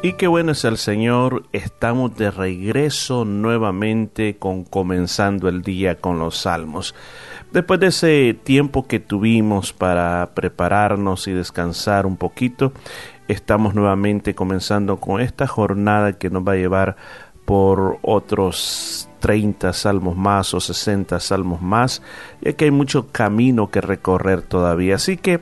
Y qué bueno es el Señor, estamos de regreso nuevamente con comenzando el día con los salmos. Después de ese tiempo que tuvimos para prepararnos y descansar un poquito, estamos nuevamente comenzando con esta jornada que nos va a llevar por otros 30 salmos más o 60 salmos más, ya que hay mucho camino que recorrer todavía. Así que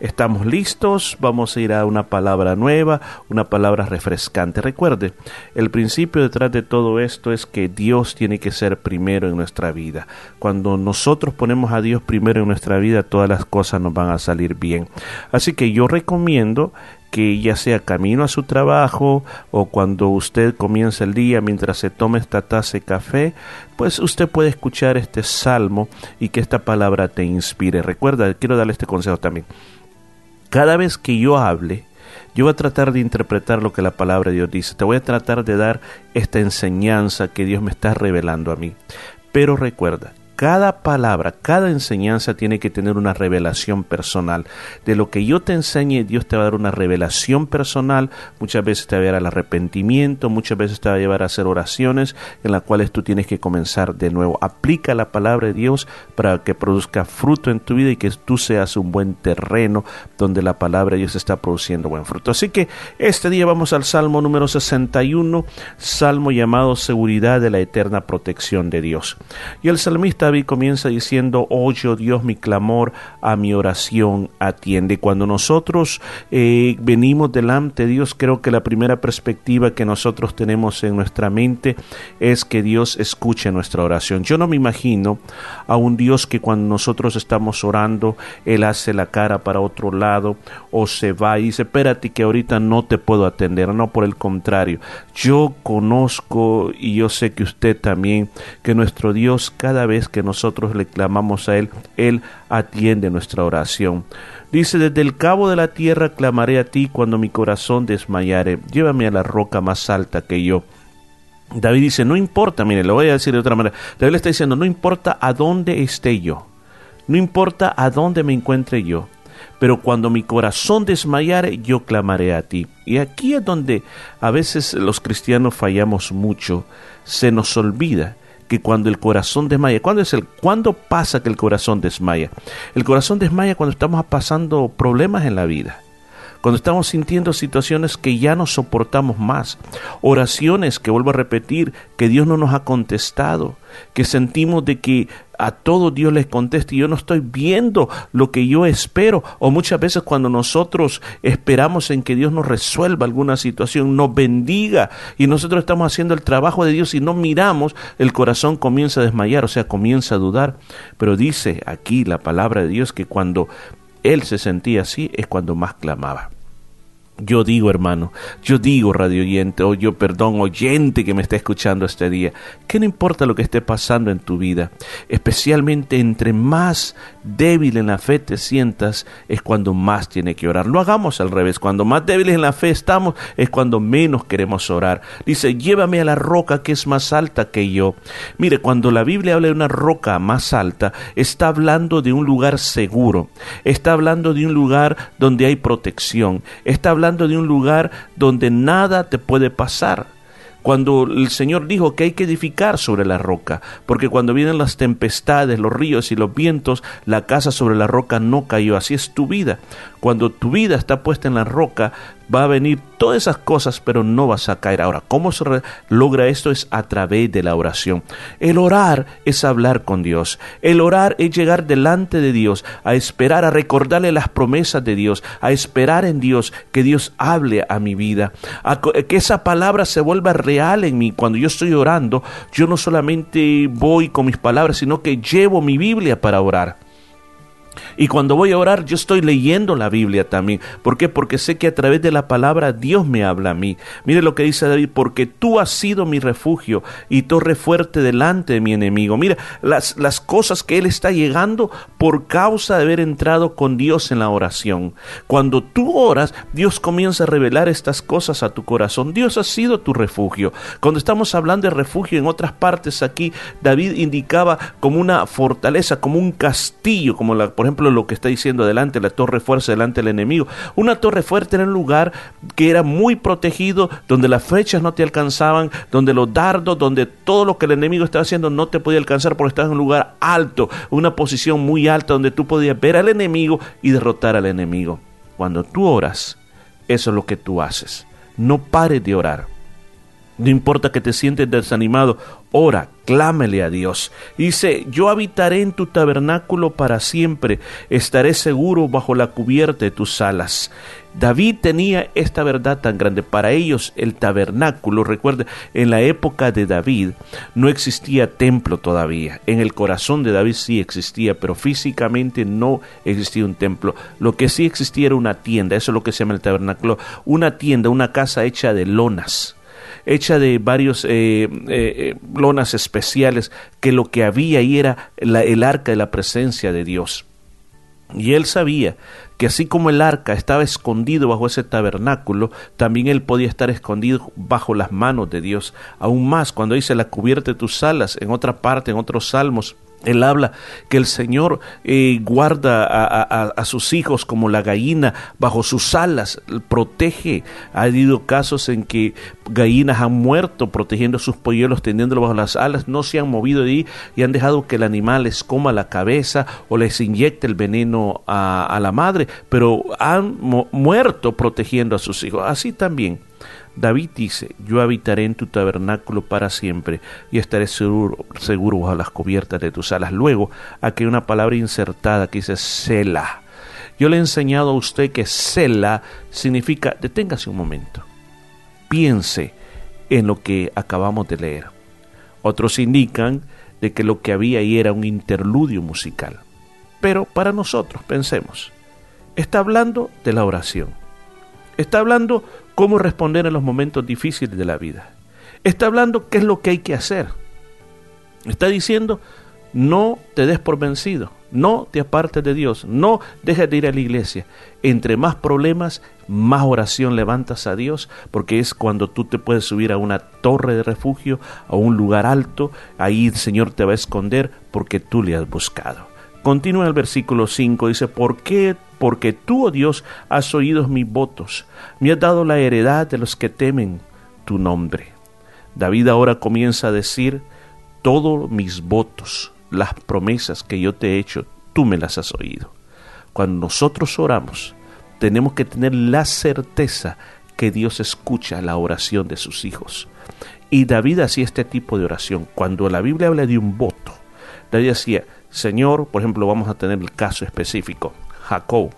estamos listos, vamos a ir a una palabra nueva, una palabra refrescante. Recuerde, el principio detrás de todo esto es que Dios tiene que ser primero en nuestra vida. Cuando nosotros ponemos a Dios primero en nuestra vida, todas las cosas nos van a salir bien. Así que yo recomiendo que ya sea camino a su trabajo o cuando usted comienza el día mientras se toma esta taza de café, pues usted puede escuchar este salmo y que esta palabra te inspire. Recuerda, quiero darle este consejo también. Cada vez que yo hable, yo voy a tratar de interpretar lo que la palabra de Dios dice. Te voy a tratar de dar esta enseñanza que Dios me está revelando a mí. Pero recuerda, cada palabra, cada enseñanza tiene que tener una revelación personal. De lo que yo te enseñe, Dios te va a dar una revelación personal. Muchas veces te va a llevar al arrepentimiento, muchas veces te va a llevar a hacer oraciones en las cuales tú tienes que comenzar de nuevo. Aplica la palabra de Dios para que produzca fruto en tu vida y que tú seas un buen terreno donde la palabra de Dios está produciendo buen fruto. Así que este día vamos al Salmo número 61, Salmo llamado Seguridad de la eterna protección de Dios. Y el salmista David comienza diciendo, oye oh Dios mi clamor, a mi oración atiende. Cuando nosotros eh, venimos delante de Dios, creo que la primera perspectiva que nosotros tenemos en nuestra mente es que Dios escuche nuestra oración. Yo no me imagino a un Dios que cuando nosotros estamos orando, Él hace la cara para otro lado o se va y dice, espérate que ahorita no te puedo atender. No, por el contrario, yo conozco y yo sé que usted también, que nuestro Dios cada vez que nosotros le clamamos a Él, Él atiende nuestra oración. Dice, desde el cabo de la tierra clamaré a ti cuando mi corazón desmayare, llévame a la roca más alta que yo. David dice, no importa, mire, lo voy a decir de otra manera. David le está diciendo, no importa a dónde esté yo, no importa a dónde me encuentre yo, pero cuando mi corazón desmayare, yo clamaré a ti. Y aquí es donde a veces los cristianos fallamos mucho, se nos olvida que cuando el corazón desmaya, ¿cuándo, es el, ¿cuándo pasa que el corazón desmaya? El corazón desmaya cuando estamos pasando problemas en la vida cuando estamos sintiendo situaciones que ya no soportamos más, oraciones que vuelvo a repetir, que Dios no nos ha contestado, que sentimos de que a todo Dios les contesta y yo no estoy viendo lo que yo espero. O muchas veces cuando nosotros esperamos en que Dios nos resuelva alguna situación, nos bendiga y nosotros estamos haciendo el trabajo de Dios y no miramos, el corazón comienza a desmayar, o sea, comienza a dudar. Pero dice aquí la palabra de Dios que cuando él se sentía así es cuando más clamaba. Yo digo, hermano, yo digo, radio oyente, o yo, perdón, oyente que me está escuchando este día, que no importa lo que esté pasando en tu vida, especialmente entre más débil en la fe te sientas, es cuando más tiene que orar. Lo hagamos al revés, cuando más débiles en la fe estamos, es cuando menos queremos orar. Dice, llévame a la roca que es más alta que yo. Mire, cuando la Biblia habla de una roca más alta, está hablando de un lugar seguro, está hablando de un lugar donde hay protección, está hablando de un lugar donde nada te puede pasar cuando el Señor dijo que hay que edificar sobre la roca, porque cuando vienen las tempestades, los ríos y los vientos, la casa sobre la roca no cayó. Así es tu vida. Cuando tu vida está puesta en la roca, va a venir todas esas cosas, pero no vas a caer. Ahora, ¿cómo se logra esto? Es a través de la oración. El orar es hablar con Dios. El orar es llegar delante de Dios, a esperar, a recordarle las promesas de Dios, a esperar en Dios, que Dios hable a mi vida, que esa palabra se vuelva real en mí. Cuando yo estoy orando, yo no solamente voy con mis palabras, sino que llevo mi Biblia para orar. Y cuando voy a orar, yo estoy leyendo la Biblia también. ¿Por qué? Porque sé que a través de la palabra Dios me habla a mí. Mire lo que dice David, porque tú has sido mi refugio y torre fuerte delante de mi enemigo. Mira las, las cosas que él está llegando por causa de haber entrado con Dios en la oración. Cuando tú oras, Dios comienza a revelar estas cosas a tu corazón. Dios ha sido tu refugio. Cuando estamos hablando de refugio en otras partes aquí, David indicaba como una fortaleza, como un castillo, como la, por ejemplo Lo que está diciendo delante, la torre fuerte delante del enemigo. Una torre fuerte era un lugar que era muy protegido, donde las flechas no te alcanzaban, donde los dardos, donde todo lo que el enemigo estaba haciendo no te podía alcanzar porque estabas en un lugar alto, una posición muy alta donde tú podías ver al enemigo y derrotar al enemigo. Cuando tú oras, eso es lo que tú haces. No pares de orar. No importa que te sientes desanimado, ora, clámele a Dios. Dice, yo habitaré en tu tabernáculo para siempre, estaré seguro bajo la cubierta de tus alas. David tenía esta verdad tan grande. Para ellos el tabernáculo, recuerde, en la época de David no existía templo todavía. En el corazón de David sí existía, pero físicamente no existía un templo. Lo que sí existía era una tienda, eso es lo que se llama el tabernáculo, una tienda, una casa hecha de lonas hecha de varios eh, eh, eh, lonas especiales, que lo que había ahí era el arca de la presencia de Dios. Y él sabía que así como el arca estaba escondido bajo ese tabernáculo, también él podía estar escondido bajo las manos de Dios. Aún más, cuando dice la cubierta de tus alas, en otra parte, en otros salmos, él habla que el Señor eh, guarda a, sus hijos como la gallina bajo sus alas, protege. Ha habido casos en que gallinas han muerto protegiendo a sus polluelos, teniéndolo bajo las alas, no se han movido de ahí y han dejado que el animal les coma la cabeza o les inyecte el veneno a, la madre, pero han muerto protegiendo a sus hijos. Así también David dice, yo habitaré en tu tabernáculo para siempre y estaré seguro, seguro bajo las cubiertas de tus alas. Luego, aquí hay una palabra insertada que dice Sela. Yo le he enseñado a usted que Sela significa deténgase un momento, piense en lo que acabamos de leer. Otros indican de que lo que había ahí era un interludio musical. Pero para nosotros, pensemos, está hablando de la oración. Está hablando cómo responder en los momentos difíciles de la vida. Está hablando qué es lo que hay que hacer. Está diciendo, no te des por vencido, no te apartes de Dios, no dejes de ir a la iglesia. Entre más problemas, más oración levantas a Dios, porque es cuando tú te puedes subir a una torre de refugio, a un lugar alto, ahí el Señor te va a esconder porque tú le has buscado. Continúa el versículo 5, dice, ¿por qué porque tú, oh Dios, has oído mis votos, me has dado la heredad de los que temen tu nombre. David ahora comienza a decir, todos mis votos, las promesas que yo te he hecho, tú me las has oído. Cuando nosotros oramos, tenemos que tener la certeza que Dios escucha la oración de sus hijos. Y David hacía este tipo de oración. Cuando la Biblia habla de un voto, David decía, Señor, por ejemplo, vamos a tener el caso específico. Jacob.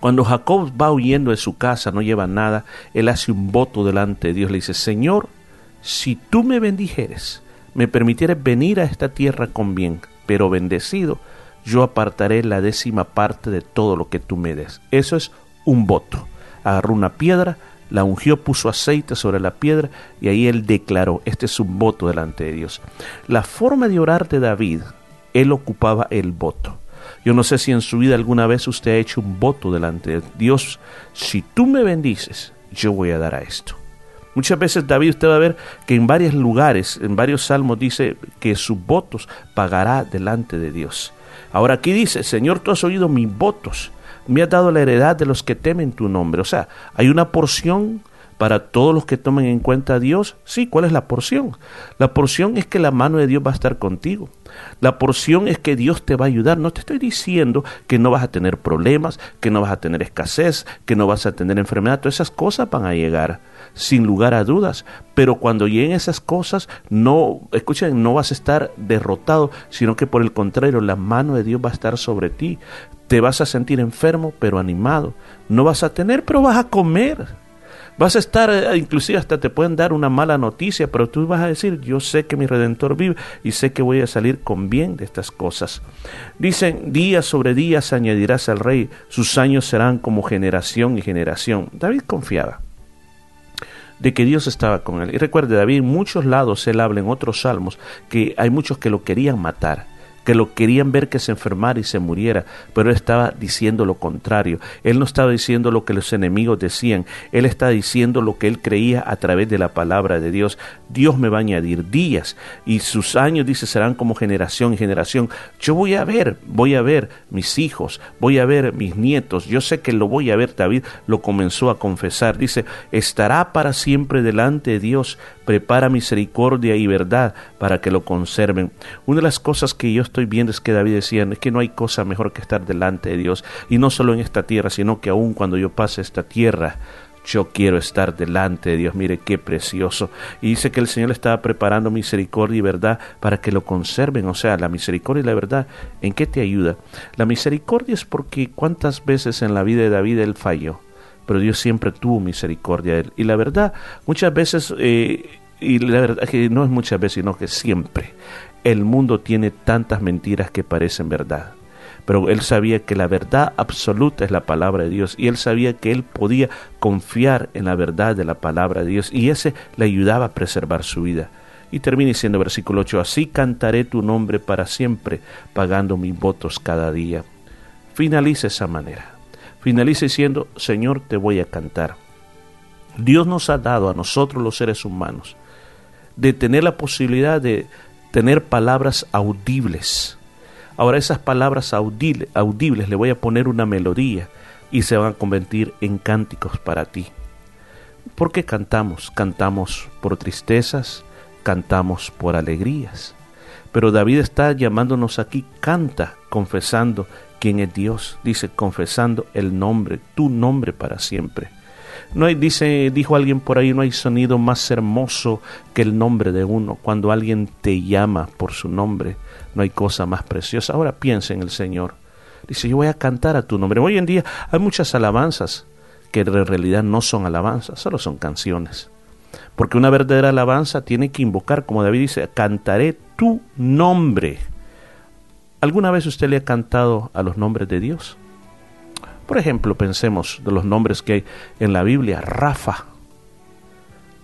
Cuando Jacob va huyendo de su casa, no lleva nada, él hace un voto delante de Dios. Le dice, Señor, si tú me bendijeres, me permitieres venir a esta tierra con bien, pero bendecido, yo apartaré la décima parte de todo lo que tú me des. Eso es un voto. Agarró una piedra, la ungió, puso aceite sobre la piedra y ahí él declaró, este es un voto delante de Dios. La forma de orar de David, él ocupaba el voto. Yo no sé si en su vida alguna vez usted ha hecho un voto delante de Dios. Si tú me bendices, yo voy a dar a esto. Muchas veces David usted va a ver que en varios lugares, en varios salmos dice que sus votos pagará delante de Dios. Ahora aquí dice, Señor, tú has oído mis votos, me has dado la heredad de los que temen tu nombre. O sea, hay una porción para todos los que tomen en cuenta a Dios. Sí, ¿cuál es la porción? La porción es que la mano de Dios va a estar contigo. La porción es que Dios te va a ayudar. No te estoy diciendo que no vas a tener problemas, que no vas a tener escasez, que no vas a tener enfermedad. Todas esas cosas van a llegar sin lugar a dudas. Pero cuando lleguen esas cosas, no, escuchen, no vas a estar derrotado, sino que por el contrario, la mano de Dios va a estar sobre ti. Te vas a sentir enfermo, pero animado. No vas a tener, pero vas a comer. Vas a estar, eh, inclusive hasta te pueden dar una mala noticia, pero tú vas a decir, yo sé que mi redentor vive y sé que voy a salir con bien de estas cosas. Dicen, día sobre día se añadirás al rey, sus años serán como generación y generación. David confiaba de que Dios estaba con él. Y recuerde, David en muchos lados él habla en otros salmos que hay muchos que lo querían matar que lo querían ver que se enfermara y se muriera, pero él estaba diciendo lo contrario. Él no estaba diciendo lo que los enemigos decían, él estaba diciendo lo que él creía a través de la palabra de Dios. Dios me va a añadir días y sus años, dice, serán como generación y generación. Yo voy a ver, voy a ver mis hijos, voy a ver mis nietos, yo sé que lo voy a ver. David lo comenzó a confesar, dice, estará para siempre delante de Dios, prepara misericordia y verdad para que lo conserven. Una de las cosas que yo estoy viendo es que David decía, es que no hay cosa mejor que estar delante de Dios, y no solo en esta tierra, sino que aún cuando yo pase esta tierra, yo quiero estar delante de Dios, mire qué precioso. Y dice que el Señor estaba preparando misericordia y verdad para que lo conserven. O sea, la misericordia y la verdad, ¿en qué te ayuda? La misericordia es porque cuántas veces en la vida de David él falló, pero Dios siempre tuvo misericordia de él. Y la verdad, muchas veces, eh, y la verdad que no es muchas veces, sino que siempre, el mundo tiene tantas mentiras que parecen verdad pero él sabía que la verdad absoluta es la palabra de Dios y él sabía que él podía confiar en la verdad de la palabra de Dios y ese le ayudaba a preservar su vida. Y termina diciendo versículo 8, así cantaré tu nombre para siempre, pagando mis votos cada día. Finaliza esa manera. Finaliza diciendo, Señor, te voy a cantar. Dios nos ha dado a nosotros los seres humanos de tener la posibilidad de tener palabras audibles Ahora esas palabras audibles, le voy a poner una melodía y se van a convertir en cánticos para ti. ¿Por qué cantamos? Cantamos por tristezas, cantamos por alegrías. Pero David está llamándonos aquí, canta, confesando quién es Dios, dice, confesando el nombre, tu nombre para siempre. No hay, dice, dijo alguien por ahí, no hay sonido más hermoso que el nombre de uno. Cuando alguien te llama por su nombre, no hay cosa más preciosa. Ahora piensa en el Señor. Dice, yo voy a cantar a tu nombre. Hoy en día hay muchas alabanzas que en realidad no son alabanzas, solo son canciones. Porque una verdadera alabanza tiene que invocar, como David dice, cantaré tu nombre. ¿Alguna vez usted le ha cantado a los nombres de Dios? Por ejemplo, pensemos de los nombres que hay en la Biblia. Rafa,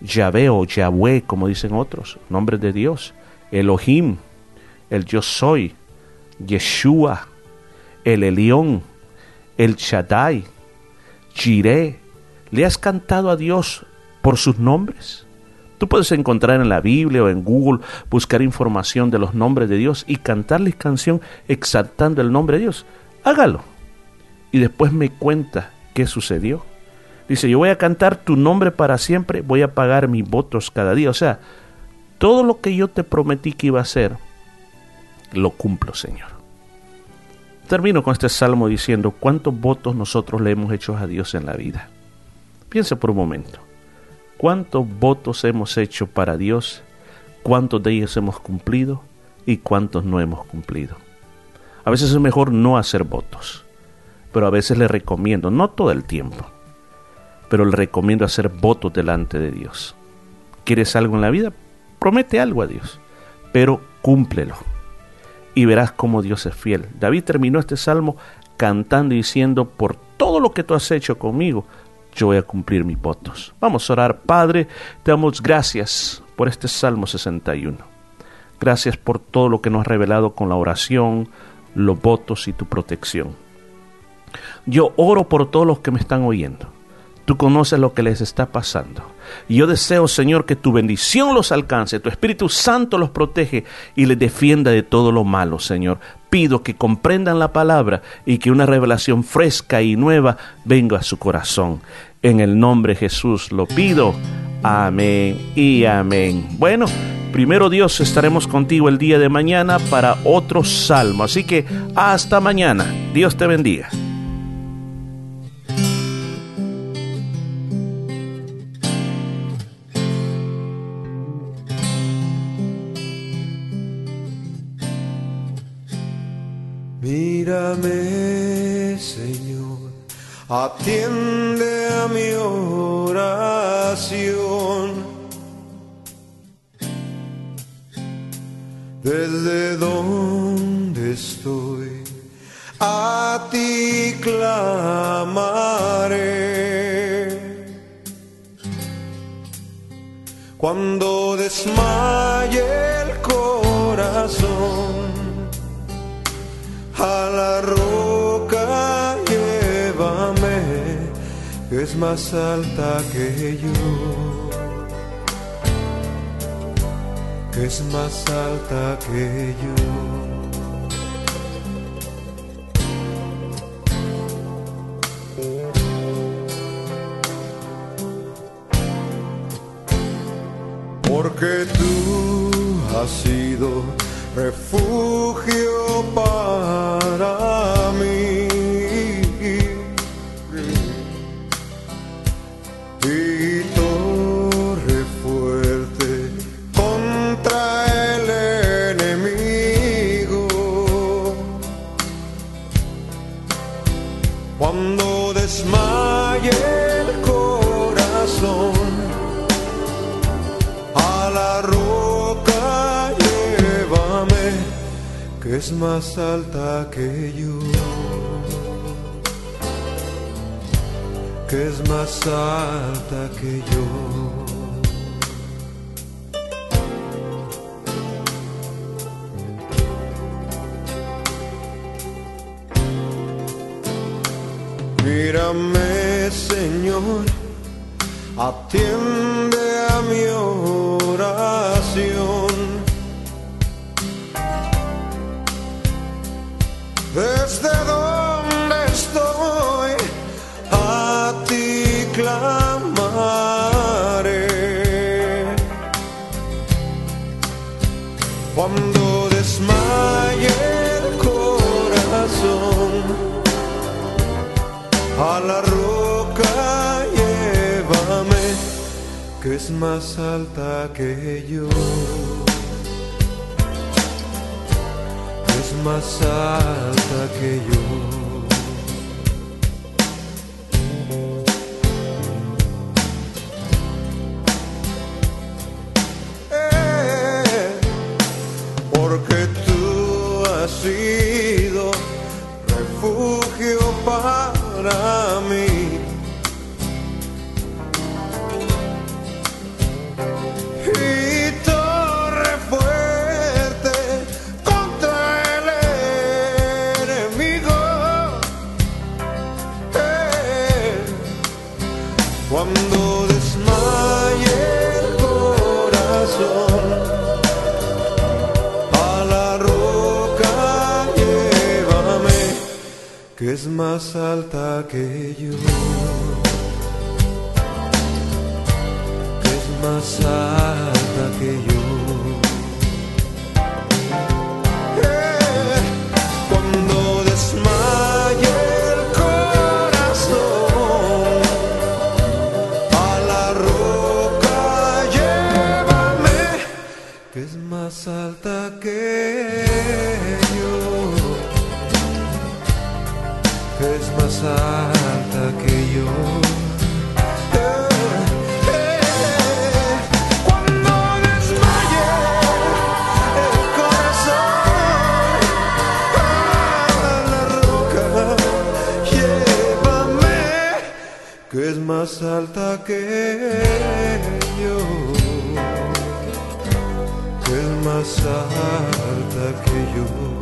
Yahvé o Yahweh, como dicen otros, nombres de Dios. Elohim, el yo soy, Yeshua, el Elión, el Shaddai, Jireh. ¿Le has cantado a Dios por sus nombres? Tú puedes encontrar en la Biblia o en Google, buscar información de los nombres de Dios y cantarles canción exaltando el nombre de Dios. Hágalo. Y después me cuenta qué sucedió. Dice, yo voy a cantar tu nombre para siempre, voy a pagar mis votos cada día. O sea, todo lo que yo te prometí que iba a hacer, lo cumplo, Señor. Termino con este salmo diciendo cuántos votos nosotros le hemos hecho a Dios en la vida. Piensa por un momento. ¿Cuántos votos hemos hecho para Dios? ¿Cuántos de ellos hemos cumplido? ¿Y cuántos no hemos cumplido? A veces es mejor no hacer votos, pero a veces le recomiendo, no todo el tiempo, pero le recomiendo hacer votos delante de Dios. ¿Quieres algo en la vida? Promete algo a Dios, pero cúmplelo y verás cómo Dios es fiel. David terminó este salmo cantando y diciendo, por todo lo que tú has hecho conmigo, yo voy a cumplir mis votos. Vamos a orar, Padre, te damos gracias por este Salmo 61. Gracias por todo lo que nos has revelado con la oración, los votos y tu protección. Yo oro por todos los que me están oyendo. Tú conoces lo que les está pasando. Y yo deseo, Señor, que tu bendición los alcance, tu Espíritu Santo los protege y les defienda de todo lo malo, Señor. Pido que comprendan la palabra y que una revelación fresca y nueva venga a su corazón. En el nombre de Jesús lo pido. Amén y amén. Bueno, primero Dios estaremos contigo el día de mañana para otro salmo. Así que hasta mañana. Dios te bendiga. Mírame, Señor, atiende a mi oración. Desde donde estoy, a ti clamaré. Cuando desmaye el corazón la roca llévame, es más alta que yo, que es más alta que yo. porque tú has sido refugio para es más alta que yo, que es más alta que yo. Mírame, Señor, atiende es más alta que yo, es más alta que yo. Eh, porque tú has sido refugio para mí. Que es más alta que yo, que es más alta que yo. Alta que yo. Que es más alta que yo que es más alta que yo.